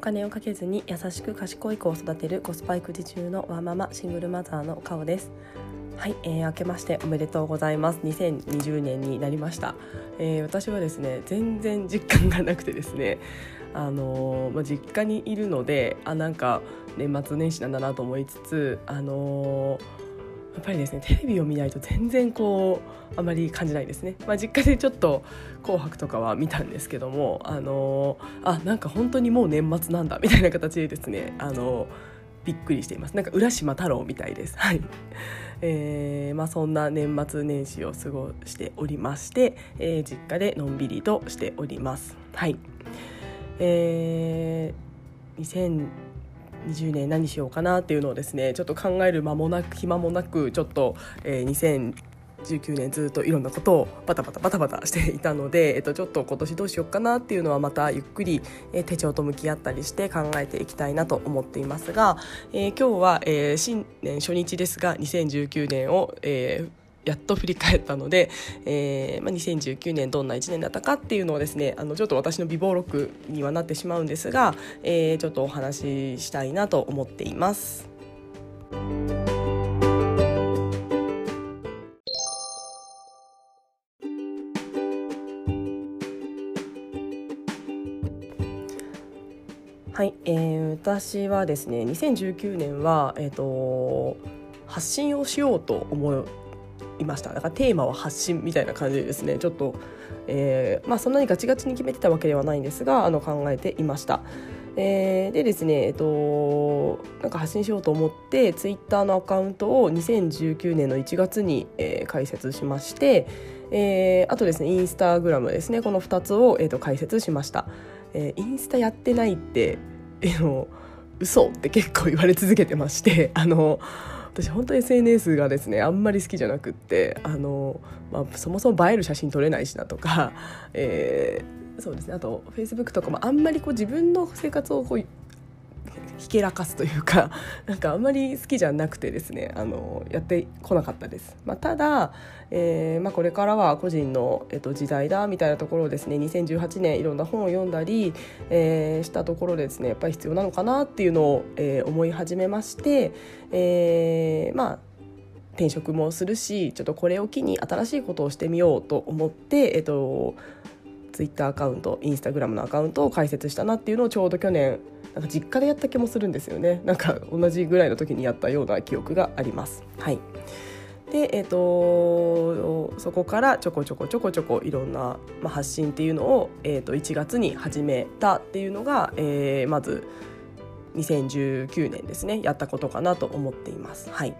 金をかけずに優しく賢い子を育てるコスパ育児中のワーママシングルマザーの顔です。はい、えー、明けましておめでとうございます。2020年になりました、えー、私はですね全然実感がなくてですねあのー、まあ、実家にいるのであなんか年末年始なんだなと思いつつあのーっぱりですねテレビを見ないと全然こうあまり感じないですね、まあ、実家でちょっと「紅白」とかは見たんですけどもあのあなんか本当にもう年末なんだみたいな形でですねあのびっくりしています。なんか浦島太郎みたいです。はい、えー、まあ、そんな年末年始を過ごしておりまして、えー、実家でのんびりとしております。はい。えー、20年何しようかなっていうのをですねちょっと考える間もなく暇もなくちょっと、えー、2019年ずっといろんなことをバタバタバタバタしていたので、えっと、ちょっと今年どうしようかなっていうのはまたゆっくり、え、手帳と向き合ったりして考えていきたいなと思っていますが、えー、今日は、えー、新年初日ですが2019年を、えー、やっと振り返ったので、えーまあ、2019年どんな1年だったかっていうのをですねあのちょっと私の美貌録にはなってしまうんですが、えー、ちょっとお話ししたいなと思っています。はい、えー、私はですね2019年は、えーと、発信をしようと思いました。だからテーマは発信みたいな感じでですね。ちょっと、えー、まあ、そんなにガチガチに決めてたわけではないんですがあの考えていました。えー、でですね、えっと、なんか発信しようと思ってツイッターのアカウントを2019年の1月に、えー、開設しまして、えー、あとですねインスタグラムですね。この2つを、えーと、開設しました、えー、インスタやってないって、えー、嘘って結構言われ続けてましてあの私本当 SNS がですねあんまり好きじゃなくってあの、まあ、そもそも映える写真撮れないしなとか、えー、そうですね。あと Facebook とかもあんまりこう自分の生活をこうひけらかすというか なんかあんまり好きじゃなくてですねあのやってこなかったです、まあ、ただ、えーまあ、これからは個人の、えっと、時代だみたいなところをですね2018年いろんな本を読んだり、えー、したところでですねやっぱり必要なのかなっていうのを、えー、思い始めまして、えー、まあ転職もするしちょっとこれを機に新しいことをしてみようと思って、えっと、ツイッターアカウントインスタグラムのアカウントを開設したなっていうのをちょうど去年なんか実家でやった気もするんですよねなんか同じぐらいの時にやったような記憶があります。はいでえーと、そこからちょこちょこちょこちょこいろんな、まあ、発信っていうのを、えーと、1月に始めたっていうのが、えー、まず2019年ですねやったことかなと思っています。はい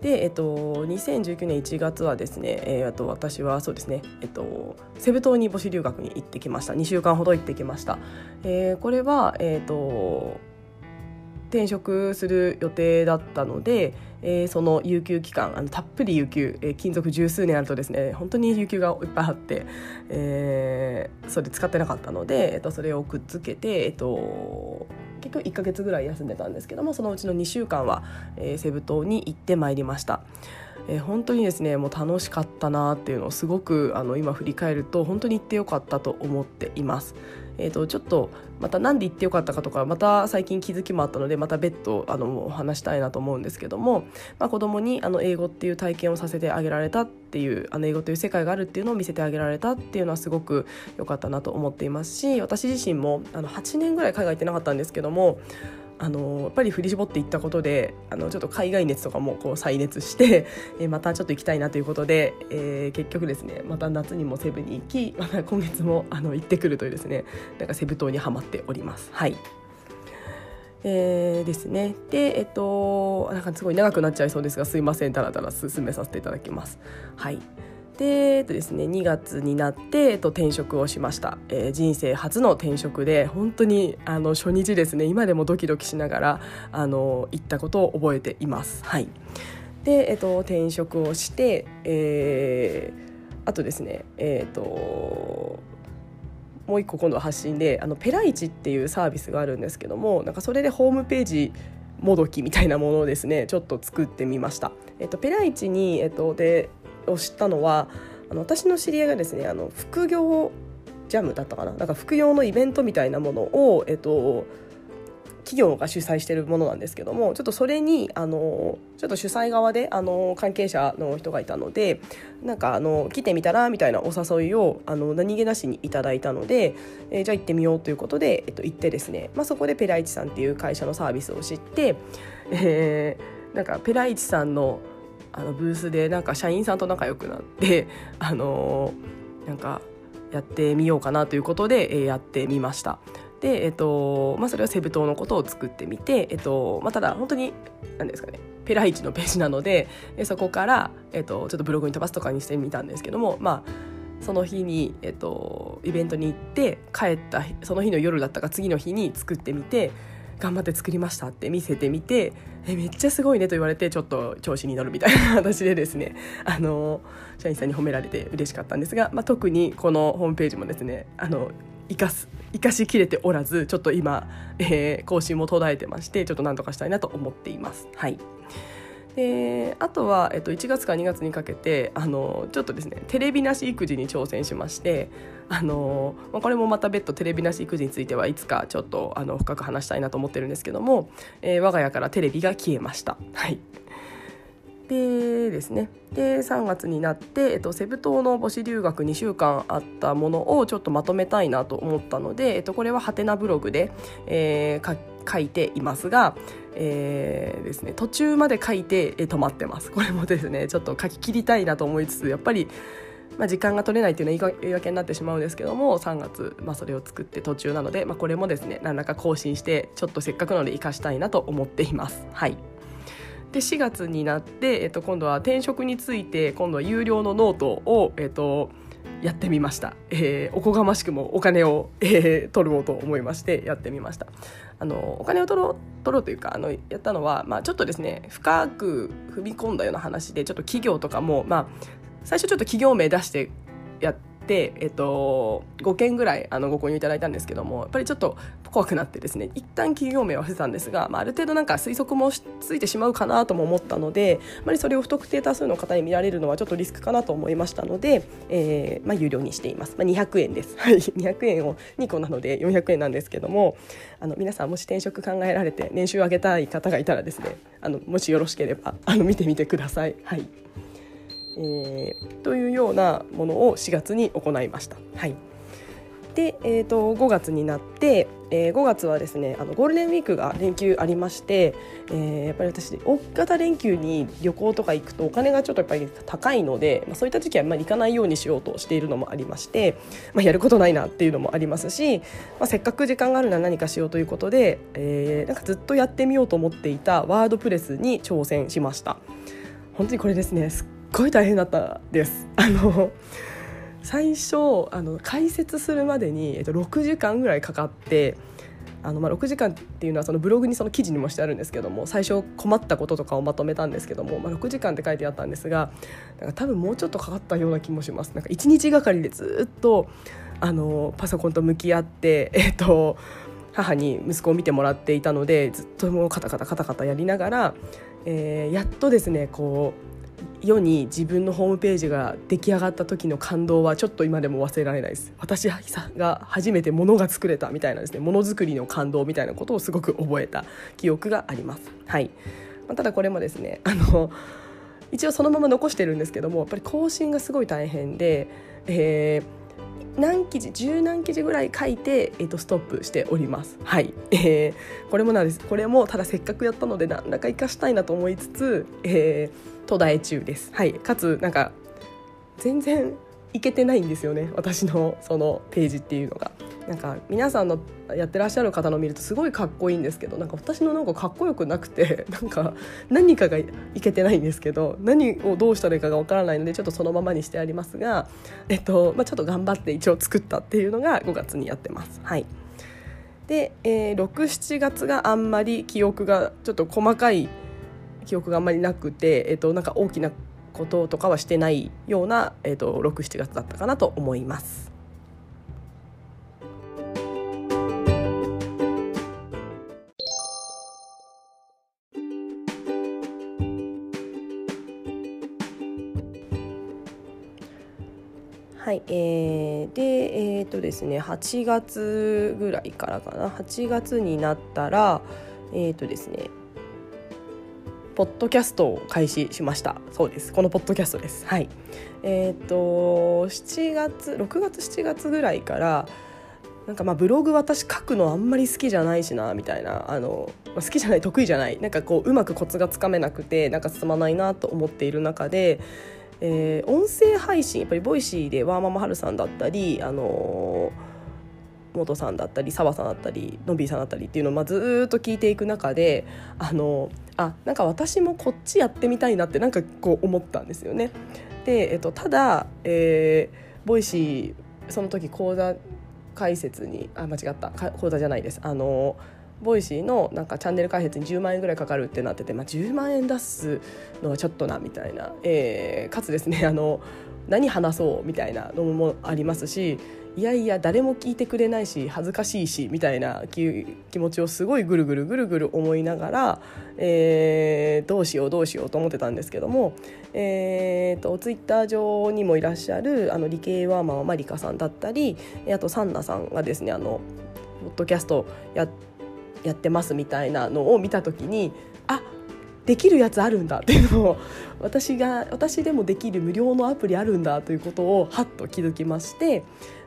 で、えっと、2019年1月はですね、えー、あと私はそうですね、えっと、セブ島に母子留学に行ってきました。2週間ほど行ってきました、えー、これは、えっと、転職する予定だったので、えー、その有給期間あのたっぷり有給、えー、勤続十数年あるとですね本当に有給がいっぱいあって、えー、それ使ってなかったので、えっと、それをくっつけて、えっと、結局1ヶ月ぐらい休んでたんですけどもそのうちの2週間は、えー、セブ島に行ってまいりました。えー、本当にですねもう楽しかったなっていうのをすごくあの今振り返ると本当に行ってよかったと思っています。えーと、ちょっとまた何で行ってよかったかとかまた最近気づきもあったのでまた別途あの話したいなと思うんですけども、まあ、子供にあに英語っていう体験をさせてあげられたっていうあの英語という世界があるっていうのを見せてあげられたっていうのはすごく良かったなと思っていますし私自身もあの8年ぐらい海外行ってなかったんですけどもあのやっぱり振り絞っていったことであのちょっと海外熱とかもこう再熱して、えまたちょっと行きたいなということで、えー、結局ですねまた夏にもセブに行きまた今月もあの行ってくるというですねなんかセブ島にはまっております。はいえー、ですねでえっとなんかすごい長くなっちゃいそうですがすいませんたらたら進めさせていただきます。はいで、えっとですね、2月になって、えっと、転職をしました、えー、人生初の転職で本当にあの初日ですね今でもドキドキしながらあの行ったことを覚えています。はいで、えっと、転職をして、えー、あとですねえっ、ともう一個今度は発信であのペライチっていうサービスがあるんですけどもなんかそれでホームページもどきみたいなものをですねちょっと作ってみました。えっと、ペライチに、えっと、でを知ったのはあの私の知り合いがですねあの副業ジャムだったかな？なんか副業のイベントみたいなものを、えっと、企業が主催しているものなんですけどもちょっとそれにあのちょっと主催側であの関係者の人がいたのでなんかあの来てみたらみたいなお誘いをあの何気なしにいただいたので、えー、じゃあ行ってみようということで、えっと、行ってですね、まあ、そこでペライチさんっていう会社のサービスを知って、えー、なんかペライチさんのあのブースでなんか社員さんと仲良くなって あのなんかやってみようかなということで、えー、やってみました。で、えっとまあ、それはセブ島のことを作ってみて、えっとまあ、ただ本当に何ですかねペライチのページなのでそこから、えっと、ちょっとブログに飛ばすとかにしてみたんですけどもまあその日に、えっと、イベントに行って帰ったその日の夜だったか次の日に作ってみて頑張って作りましたって見せてみてえめっちゃすごいねと言われてちょっと調子に乗るみたいな形でですね あの社員さんに褒められて嬉しかったんですが、まあ、特にこのホームページもですねあの生かす生かしきれておらずちょっと今、えー、更新も途絶えてましてちょっとなんとかしたいなと思っています。はいであとは、えっと、1月から2月にかけてあのちょっとですねテレビなし育児に挑戦しましてあの、まあ、これもまた別途テレビなし育児についてはいつかちょっとあの深く話したいなと思ってるんですけども、えー、我が家からテレビが消えました。はいでですね。で3月になって、えっと、セブ島の母子留学2週間あったものをちょっとまとめたいなと思ったので、えっと、これはハテナブログで、えー、書いていますが、えー、ですね、途中まで書いて、えー、止まってます。これもですねちょっと書き切りたいなと思いつつやっぱりまあ、時間が取れないっていうのは言い訳になってしまうんですけども3月、まあ、それを作って途中なので、まあ、これもですね何らか更新してちょっとせっかくなので生かしたいなと思っています。はい。で4月になって、えっと、今度は転職について今度は有料のノートを、えっと、やってみました、えー、おこがましくもお金を、えー、取ろうと思いましてやってみました。あのお金を取ろう取ろうというかあのやったのは、まあ、ちょっとですね深く踏み込んだような話でちょっと企業とかも、まあ、最初ちょっと企業名出してやって、えっと、5件ぐらいあのご購入いただいたんですけどもやっぱりちょっと怖くなってですね一旦企業名は伏せたんですが、まあ、ある程度なんか推測もついてしまうかなとも思ったのであまりそれを不特定多数の方に見られるのはちょっとリスクかなと思いましたので、えーまあ、有料にしています、まあ、200円です、はい、200円を2個なので400円なんですけどもあの皆さんもし転職考えられて年収を上げたい方がいたらですねあのもしよろしければあの見てみてください。はい。えー、というようなものを4月に行いました。はいで、えーと、5月になって、えー、5月はですねあのゴールデンウィークが連休ありまして、えー、やっぱり私大型連休に旅行とか行くとお金がちょっとやっぱり高いので、まあ、そういった時期はあまり行かないようにしようとしているのもありまして、まあ、やることないなっていうのもありますし、まあ、せっかく時間があるなら何かしようということで、えー、なんかずっとやってみようと思っていたワードプレスに挑戦しました。本当にこれですねすっごい大変だったです。あの最初あの解説するまでに、えっと、6時間ぐらいかかってあのまあ6時間っていうのはそのブログにその記事にもしてあるんですけども最初困ったこととかをまとめたんですけども、まあ、6時間って書いてあったんですがなんか多分もうちょっとかかったような気もしますなんか1日がかりでずっとあのパソコンと向き合って、えっと、母に息子を見てもらっていたのでずっともうカタカタカタカタやりながら、えー、やっとですねこう世に自分のホームページが出来上がった時の感動はちょっと今でも忘れられないです。私が初めて物が作れたみたいなですね。ものづくりの感動みたいなことをすごく覚えた記憶があります。はい、まあ、ただこれもですねあの一応そのまま残してるんですけどもやっぱり更新がすごい大変で、えー、何記事十何記事ぐらい書いて、えー、とストップしております。はい、えー、これもなんです。これもただせっかくやったので何らか生かしたいなと思いつつ、えー、途絶え中です。はい、かつなんか全然いけてないんですよね私のそのページっていうのが。なんか皆さんのやってらっしゃる方の見るとすごいかっこいいんですけどなんか私のなんかかっこよくなくて なんか何かがいけてないんですけど何をどうしたらいいかがわからないのでちょっとそのままにしてありますが、えっとまあ、ちょっと頑張って一応作ったっていうのが5月にやってます。はいで、えー、67月があんまり記憶がちょっと細かい記憶があんまりなくて、えー、となんか大きなこととかはしてないような、えー、と67月だったかなと思います。はいえー、でえっ、ー、とですね8月ぐらいからかな8月になったらえっ、ー、とですねポッドキャストを開始しました。そうです。このポッドキャストです。はい。えっ、と7月6月7月ぐらいからなんかまあブログ私書くのあんまり好きじゃないしなみたいな。あの、まあ、好きじゃない得意じゃない。なんかこううまくコツがつかめなくてなんか進まないなと思っている中でえー、音声配信やっぱり Voicy でワーママハルさんだったりあのー、元さんだったり澤さんだったりのびーさんだったりっていうのをまあずっと聞いていく中であのあなんか私もこっちやってみたいなってなんかこう思ったんですよね。で、えっと、ただ、えー、 Voicy その時講座開設にあ間違った。講座じゃないです。あの Voicy のなんかチャンネル開設に10万円ぐらいかかるってなってて、まあ、10万円出すのはちょっとなみたいな、えー、かつですねあの何話そうみたいなのもありますしいやいや誰も聞いてくれないし恥ずかしいしみたいな気持ちをすごいぐるぐるぐるぐる思いながら、えー、どうしようどうしようと思ってたんですけども、えーと、ツイッター上にもいらっしゃるあの理系ワーマンマリカさんだったりあとサンナさんがですねあのポッドキャストやってやってますみたいなのを見た時にあできるやつあるんだっていうのを 私が私でもできる無料のアプリあるんだということをはっと気づきまして、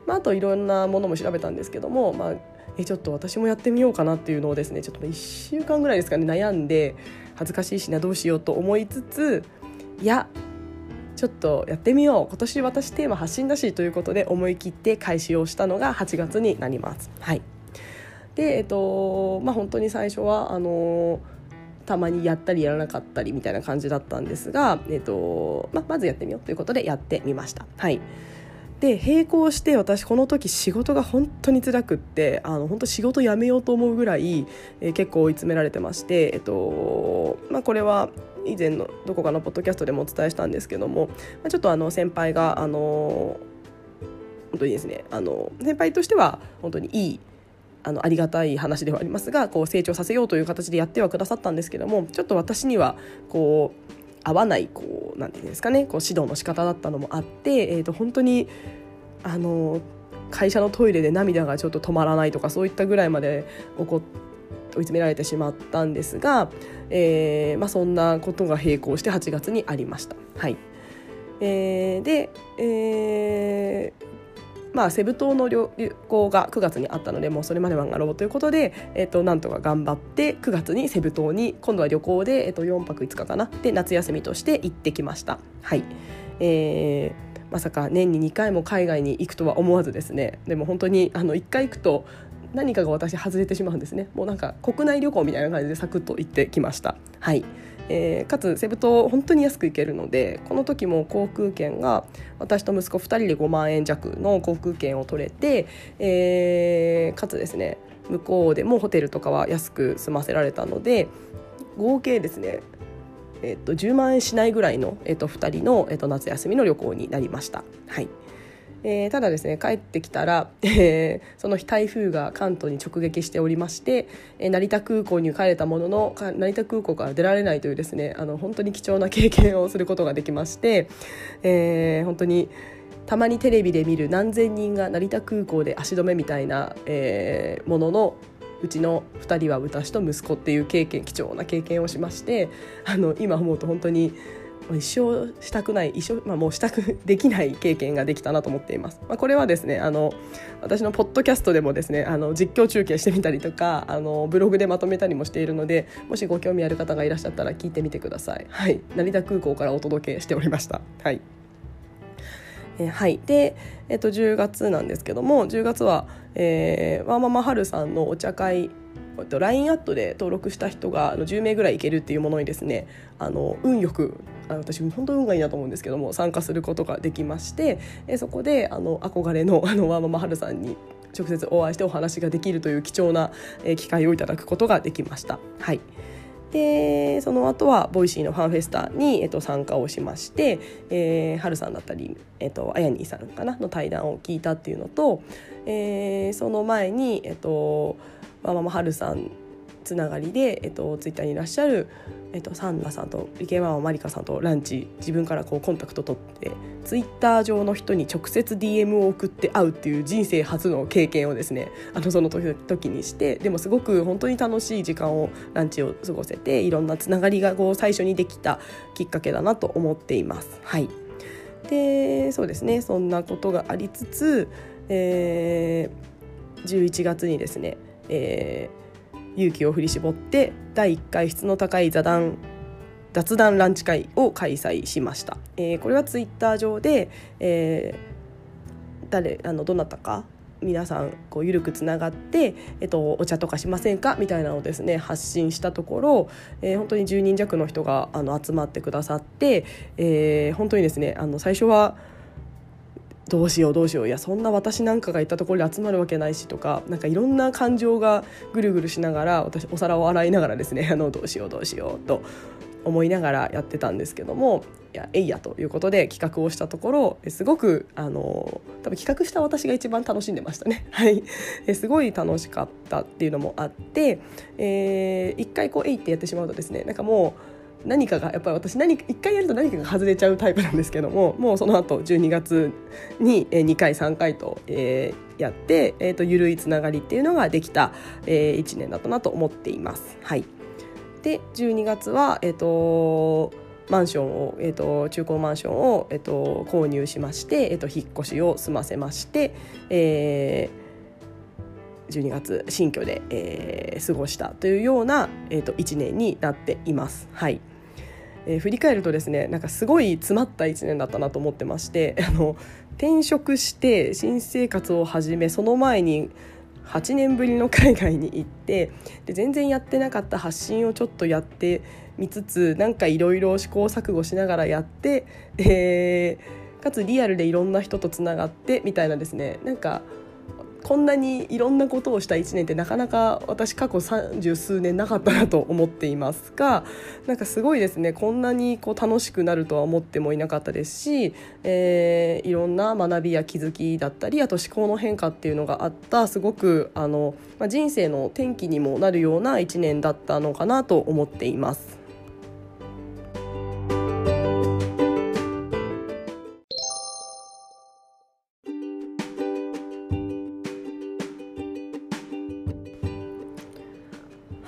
まあ、あといろんなものも調べたんですけども、まあ、えちょっと私もやってみようかなっていうのをですねちょっと1週間ぐらいですかね悩んで恥ずかしいしなどうしようと思いつついやちょっとやってみよう今年私テーマ発信だしということで思い切って開始をしたのが8月になります。はいでえっとまあ本当に最初はあのたまにやったりやらなかったりみたいな感じだったんですが、えっとまあ、まずやってみようということでやってみました。はいで並行して私この時仕事が本当に辛くってあの本当仕事辞めようと思うぐらい、えー、結構追い詰められてまして、えっとまあ、これは以前のどこかのポッドキャストでもお伝えしたんですけども、まあ、ちょっとあの先輩があの本当にですねあの先輩としては本当にいいあのありがたい話ではありますがこう成長させようという形でやってはくださったんですけどもちょっと私にはこう合わないこうなんていうんですかねこう指導の仕方だったのもあって、えー、と本当にあの会社のトイレで涙がちょっと止まらないとかそういったぐらいまで起こ追い詰められてしまったんですが、えーまあ、そんなことが並行して8月にありました。はいえー、で、えー、まあ、セブ島の旅行が9月にあったのでもうそれまでワンガローということで、えー、となんとか頑張って9月にセブ島に今度は旅行で、えー、と4泊5日かなで夏休みとして行ってきました。はい。えーまさか年に2回も海外に行くとは思わずですね。でも本当にあの1回行くと何かが私外れてしまうんですね。もうなんか国内旅行みたいな感じでサクッと行ってきました。はい。えー、かつセブ島本当に安く行けるのでこの時も航空券が私と息子2人で5万円弱の航空券を取れて、えー、かつですね向こうでもホテルとかは安く済ませられたので合計ですねえっと、10万円しないぐらいの、えっと、2人の、えっと、夏休みの旅行になりました。はいえー、ただですね帰ってきたら、えー、その日台風が関東に直撃しておりまして、えー、成田空港に帰れたものの成田空港から出られないというですねあの本当に貴重な経験をすることができまして、えー、本当にたまにテレビで見る何千人が成田空港で足止めみたいな、えー、もののうちの2人は私と息子っていう経験貴重な経験をしましてあの今思うと本当に一生したくない一生、まあ、もうしたくできない経験ができたなと思っています。まあ、これはですねあの私のポッドキャストでもですねあの実況中継してみたりとかあのブログでまとめたりもしているのでもしご興味ある方がいらっしゃったら聞いてみてください。はい、成田空港からお届けしておりました。はいえー、はい、で、えっと、10月なんですけども10月は、えー、ワーママハルさんのお茶会 LINE アットで登録した人が10名ぐらいいけるっていうものにですねあの運よくあ私本当運がいいなと思うんですけども参加することができましてえそこであの憧れの あのワーママハルさんに直接お会いしてお話ができるという貴重な、え機会をいただくことができました。はいでその後は Voicy のファンフェスタに、えっと、参加をしまして、えー、ハルさんだったり、えっと、あやにさんかなの対談を聞いたっていうのと、えー、その前に、えっと、ママハルさんつながりで、えっと、ツイッターにいらっしゃる、えっと、サンナさんとリケマママリカさんとランチ自分からこうコンタクト取ってツイッター上の人に直接 DM を送って会うっていう人生初の経験をですねあのその時にしてでもすごく本当に楽しい時間をランチを過ごせていろんなつながりがこう最初にできたきっかけだなと思っています。はいでそうですねそんなことがありつつ、えー、11月にですね、えー、勇気を振り絞って第1回質の高い座談雑談ランチ会を開催しました。えー、これはツイッター上で、えー、誰あのどなたか皆さんこう緩くつながって、えっと、お茶とかしませんか？みたいなのをですね発信したところ、えー、本当に10人弱の人があの集まってくださって、えー、本当にですねあの最初はどうしようどうしよういやそんな私なんかが行ったところで集まるわけないしとかなんかいろんな感情がぐるぐるしながら私お皿を洗いながらですね あのどうしようどうしようと思いながらやってたんですけどもいやえいやということで企画をしたところすごくあの多分企画した私が一番楽しんでましたね。はいすごい楽しかったっていうのもあって、えー、一回こうえいってやってしまうとですねなんかもう何かがやっぱり私何一回やると何かが外れちゃうタイプなんですけども もうその後12月に2回3回と、えー、やって、えーと、緩いつながりっていうのができた、えー、1年だったなと思っています。はいで12月は、えーと、マンションを、えーと、中古マンションを、えーと、購入しまして、えー、と引っ越しを済ませまして、えー、12月新居で、えー、過ごしたというような、えー、と1年になっています。はいえー、振り返るとですねなんかすごい詰まった1年だったなと思ってまして あの転職して新生活を始めその前に8年ぶりの海外に行ってで全然やってなかった発信をちょっとやってみつつなんかいろいろ試行錯誤しながらやって、えー、かつリアルでいろんな人とつながってみたいなですねなんかこんなにいろんなことをした1年ってなかなか私過去三十数年なかったなと思っていますが なんかすごいですねこんなにこう楽しくなるとは思ってもいなかったですし、えー、いろんな学びや気づきだったりあと思考の変化っていうのがあったすごくあの、まあ、人生の転機にもなるような1年だったのかなと思っています。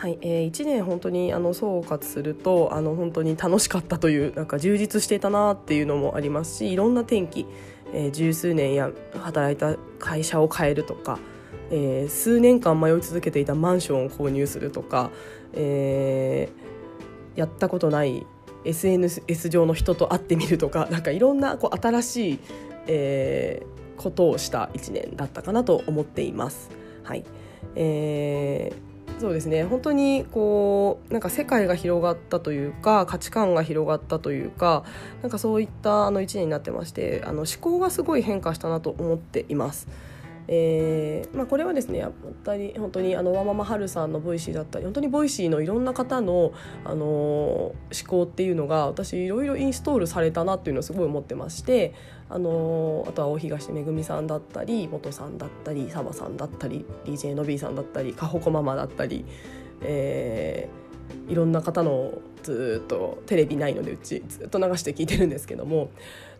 はいえー、1年本当にあの総括するとあの本当に楽しかったというなんか充実していたなっていうのもありますしいろんな転機、えー、十数年や働いた会社を変えるとか、えー、数年間迷い続けていたマンションを購入するとか、えー、やったことない SNS 上の人と会ってみるとか なんかいろんなこう新しい、えー、ことをした1年だったかなと思っています。はいえーそうですね本当にこうなんか世界が広がったというか価値観が広がったというかなんかそういったあの1年になってましてあの思考がすごい変化したなと思っています。えーまあ、これはですねやっぱり本当にあのワーママはるさんの Voicy だったり本当に Voicy のいろんな方の、あのー、思考っていうのが私いろいろインストールされたなっていうのをすごい思ってまして、あのー、あとは大東めぐみさんだったり元さんだったりサバさんだったり DJ のびーさんだったりかほこママだったり、えー、いろんな方のずっとテレビないのでうちずっと流して聞いてるんですけども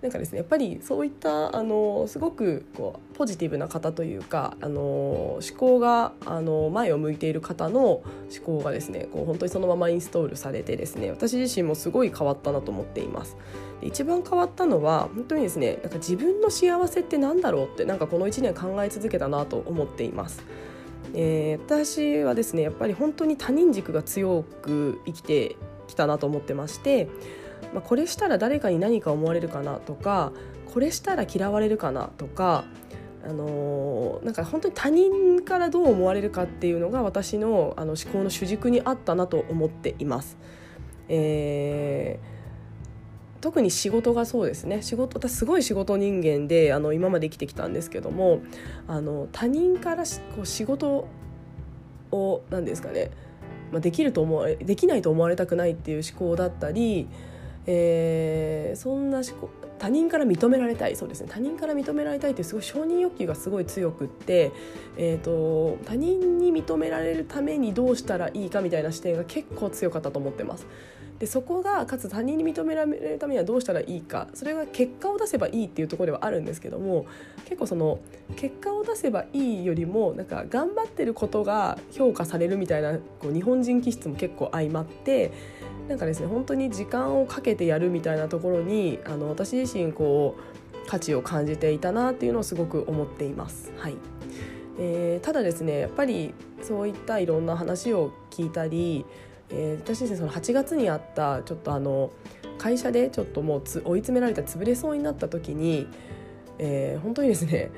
なんかですねやっぱりそういったあのすごくこうポジティブな方というかあの思考があの前を向いている方の思考がですねこう本当にそのままインストールされてですね私自身もすごい変わったなと思っています。一番変わったのは本当にですねなんか自分の幸せって何だろうってなんかこの1年考え続けたなと思っています。えー、私はですねやっぱり本当に他人軸が強く生きてきたなと思ってましてまあ、これしたら誰かに何か思われるかなとかこれしたら嫌われるかなとかあのー、なんか本当に他人からどう思われるかっていうのが私のあの思考の主軸にあったなと思っています。えー、特に仕事がそうですね仕事私すごい仕事人間であの今まで生きてきたんですけどもあの他人からこう仕事を何ですかね、まあ、できると思われできないと思われたくないっていう思考だったりえー、そんな思考他人から認められたいそうですね他人から認められたいっていうすごい承認欲求がすごい強くって、えーと、他人に認められるためにどうしたらいいかみたいな視点が結構強かったと思ってます。でそこがかつ他人に認められるためにはどうしたらいいかそれが結果を出せばいいっていうところではあるんですけども結構その結果を出せばいいよりもなんか頑張ってることが評価されるみたいなこう日本人気質も結構相まってなんかですね本当に時間をかけてやるみたいなところにあの私自身こう価値を感じていたなっていうのをすごく思っています。はいえー、ただですねやっぱりそういったいろんな話を聞いたり、えー、私ですねその8月にあったちょっとあの会社でちょっともう追い詰められた潰れそうになった時に、えー、本当にですね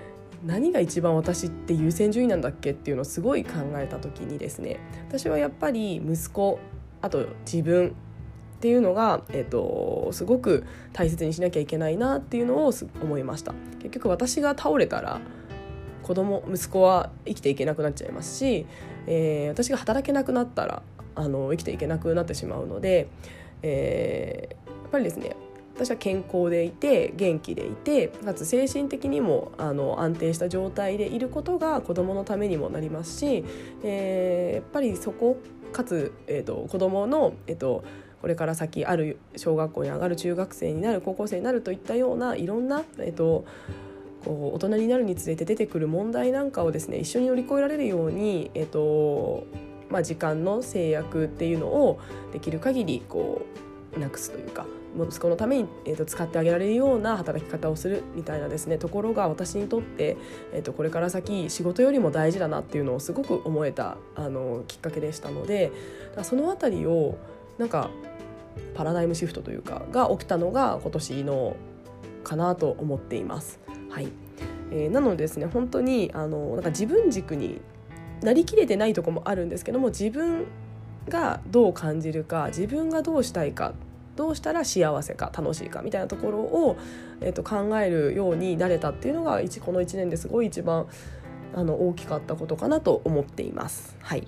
何が一番私って優先順位なんだっけっていうのをすごい考えた時にですね私はやっぱり息子あと自分っていうのが、えーと、すごく大切にしなきゃいけないなっていうのを思いました。結局私が倒れたら子供息子は生きていけなくなっちゃいますし、えー、私が働けなくなったらあの生きていけなくなってしまうので、えー、やっぱりですね私は健康でいて元気でいてかつ精神的にもあの安定した状態でいることが子どものためにもなりますし、えー、やっぱりそこかつ、えーと、子どもの、えーと、これから先ある小学校に上がる中学生になる高校生になるといったようないろんな、えーと、こう大人になるにつれて出てくる問題なんかをですね一緒に乗り越えられるように、えーとまあ、時間の制約っていうのをできる限りこうなくすというか息子のために、えーと、使ってあげられるような働き方をするみたいなですねところが私にとって、えーと、これから先仕事よりも大事だなっていうのをすごく思えたあのきっかけでしたのでその辺りをなんかパラダイムシフトというかが起きたのが今年のかなと思っています。はいえー、なのでですね本当にあのなんか自分軸になりきれてないとこもあるんですけども自分がどう感じるか自分がどうしたいかどうしたら幸せか楽しいかみたいなところを、えー、と考えるようになれたっていうのがこの1年ですごい一番あの大きかったことかなと思っています。はい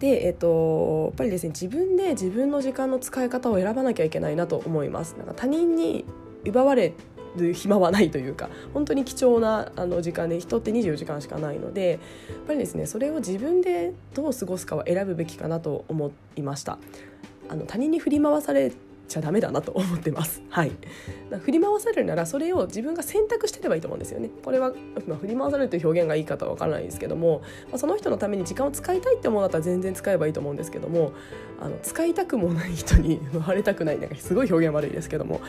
で、えっと、やっぱりですね自分で自分の時間の使い方を選ばなきゃいけないなと思います。なんか他人に奪われる暇はないというか本当に貴重なあの時間で人って24時間しかないのでやっぱりですねそれを自分でどう過ごすかは選ぶべきかなと思いました。あの他人に振り回されちゃダメだなと思ってます。はい。振り回されるならそれを自分が選択してればいいと思うんですよね。これは、まあ、振り回されるという表現がいいかとは分からないんですけども、まあ、その人のために時間を使いたいって思うんだったら全然使えばいいと思うんですけどもあの使いたくもない人に奪われたくないなんかすごい表現悪いですけども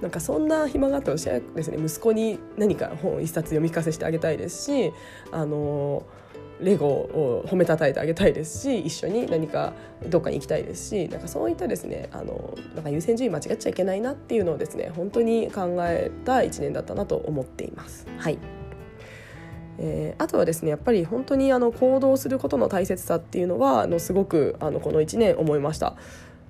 なんかそんな暇があったら私はですね息子に何か本一冊読み聞かせしてあげたいですしあのーレゴを褒めたたえてあげたいですし一緒に何かどっかに行きたいですしなんかそういったですねあのなんか優先順位間違っちゃいけないなっていうのをですね本当に考えた1年だったなと思っています。はいえー、あとはですねやっぱり本当にあの行動することの大切さっていうのはあのすごくあのこの1年思いました。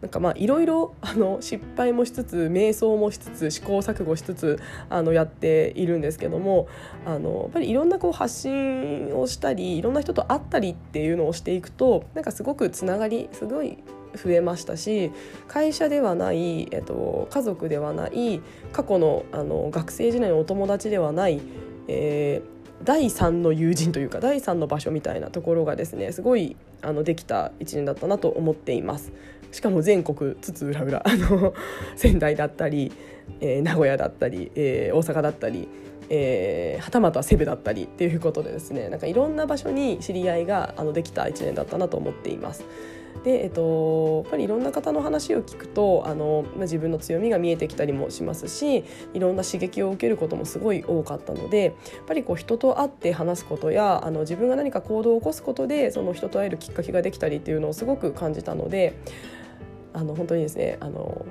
なんかまあいろいろ失敗もしつつ瞑想もしつつ試行錯誤しつつあのやっているんですけどもあのやっぱりいろんなこう発信をしたりいろんな人と会ったりっていうのをしていくとなんかすごくつながりすごい増えましたし会社ではない、えっと、家族ではない過去のあの学生時代のお友達ではない、えー第三の友人というか第三の場所みたいなところがですねすごいあのできた一年だったなと思っています。しかも全国津々浦々あの 仙台だったり、えー、名古屋だったり、えー、大阪だったり、えー、はたまたセブだったりっていうことでですねなんかいろんな場所に知り合いがあのできた1年だったなと思っています。で、えっと、やっぱりいろんな方の話を聞くとあの、まあ、自分の強みが見えてきたりもしますしいろんな刺激を受けることもすごい多かったのでやっぱりこう人と会って話すことやあの自分が何か行動を起こすことでその人と会えるきっかけができたりっていうのをすごく感じたのであの本当にですねあの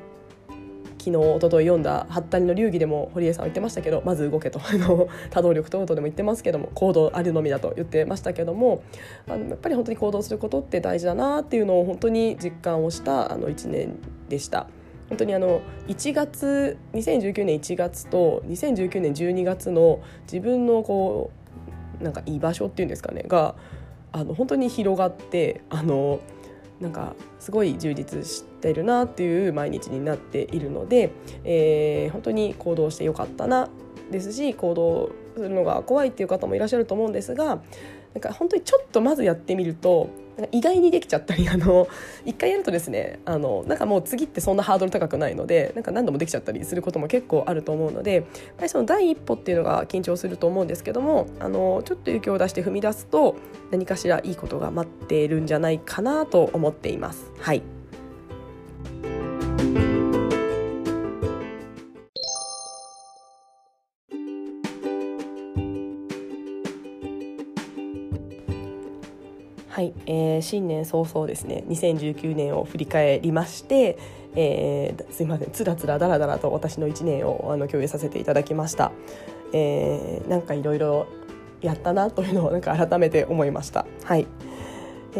昨日一昨日読んだ「ハッタリの流儀」でも堀江さんは言ってましたけどまず動けと 多動力等々でも言ってますけども行動あるのみだと言ってましたけどもあのやっぱり本当に行動することって大事だなっていうのを本当に実感をしたあの1年でした。本当にあの1月2019年1月と2019年12月の自分のこうなんか居場所っていうんですかねがあの本当に広がってあのなんかすごい充実してるなっていう毎日になっているので、えー、本当に行動してよかったなですし行動するのが怖いっていう方もいらっしゃると思うんですがなんか本当にちょっとまずやってみると意外にできちゃったりあの一回やるとですねあのなんかもう次ってそんなハードル高くないのでなんか何度もできちゃったりすることも結構あると思うのでその第一歩っていうのが緊張すると思うんですけどもあのちょっと勇気を出して踏み出すと何かしらいいことが待っているんじゃないかなと思っています。はいえー、新年早々ですね2019年を振り返りまして、えー、すいませんつらつらだらだらと私の1年をあの共有させていただきました、えー、なんかいろいろやったなというのをなんか改めて思いました。はい。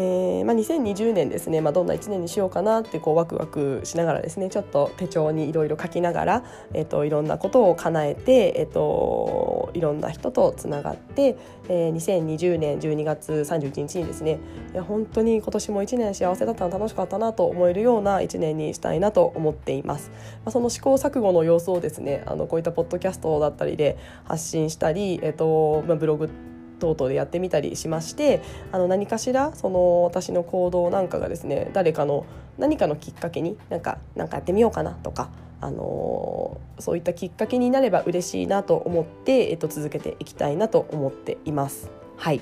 えーまあ、2020年ですね、まあ、どんな1年にしようかなってこうワクワクしながらですねちょっと手帳にいろいろ書きながら、えーと、いろんなことを叶えて、えーと、いろんな人とつながって、えー、2020年12月31日にですねいや本当に今年も1年幸せだったの楽しかったなと思えるような1年にしたいなと思っています。まあ、その試行錯誤の様子をですねあのこういったポッドキャストだったりで発信したり、えーとまあ、ブログ等々でやってみたりしましてあの何かしらその私の行動なんかがですね誰かの何かのきっかけになんかなんかやってみようかなとかあのそういったきっかけになれば嬉しいなと思って、えっと、続けていきたいなと思っています。はい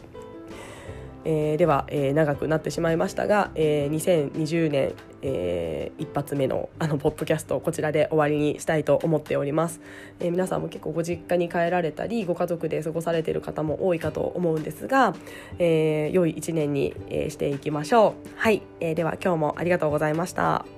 えー、では、えー、長くなってしまいましたが、えー、2020年、えー、一発目のあのポッドキャストをこちらで終わりにしたいと思っております、えー、皆さんも結構ご実家に帰られたりご家族で過ごされている方も多いかと思うんですが、えー、良い一年に、えー、していきましょう。はい、えー、では今日もありがとうございました。